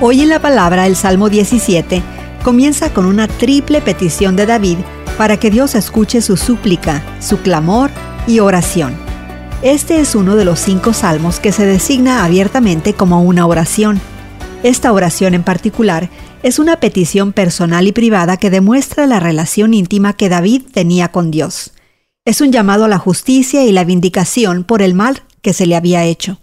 Hoy en la palabra el Salmo 17 comienza con una triple petición de David para que Dios escuche su súplica, su clamor y oración. Este es uno de los cinco salmos que se designa abiertamente como una oración. Esta oración en particular es una petición personal y privada que demuestra la relación íntima que David tenía con Dios. Es un llamado a la justicia y la vindicación por el mal que se le había hecho.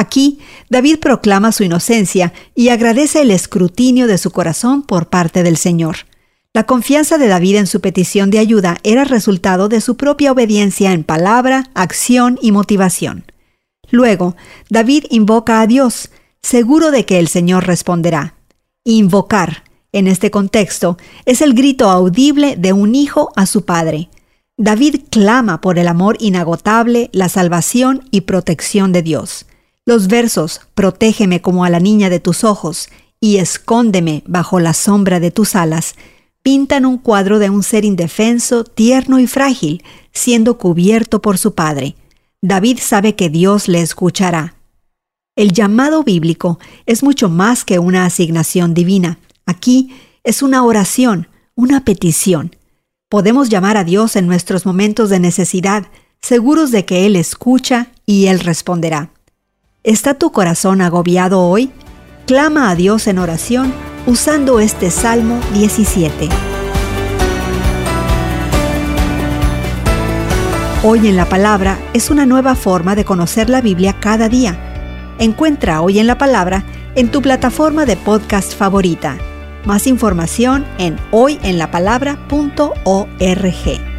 Aquí, David proclama su inocencia y agradece el escrutinio de su corazón por parte del Señor. La confianza de David en su petición de ayuda era resultado de su propia obediencia en palabra, acción y motivación. Luego, David invoca a Dios, seguro de que el Señor responderá. Invocar, en este contexto, es el grito audible de un hijo a su padre. David clama por el amor inagotable, la salvación y protección de Dios. Los versos Protégeme como a la niña de tus ojos y Escóndeme bajo la sombra de tus alas pintan un cuadro de un ser indefenso, tierno y frágil, siendo cubierto por su padre. David sabe que Dios le escuchará. El llamado bíblico es mucho más que una asignación divina. Aquí es una oración, una petición. Podemos llamar a Dios en nuestros momentos de necesidad, seguros de que Él escucha y Él responderá. ¿Está tu corazón agobiado hoy? Clama a Dios en oración usando este Salmo 17. Hoy en la Palabra es una nueva forma de conocer la Biblia cada día. Encuentra Hoy en la Palabra en tu plataforma de podcast favorita. Más información en hoyenlapalabra.org.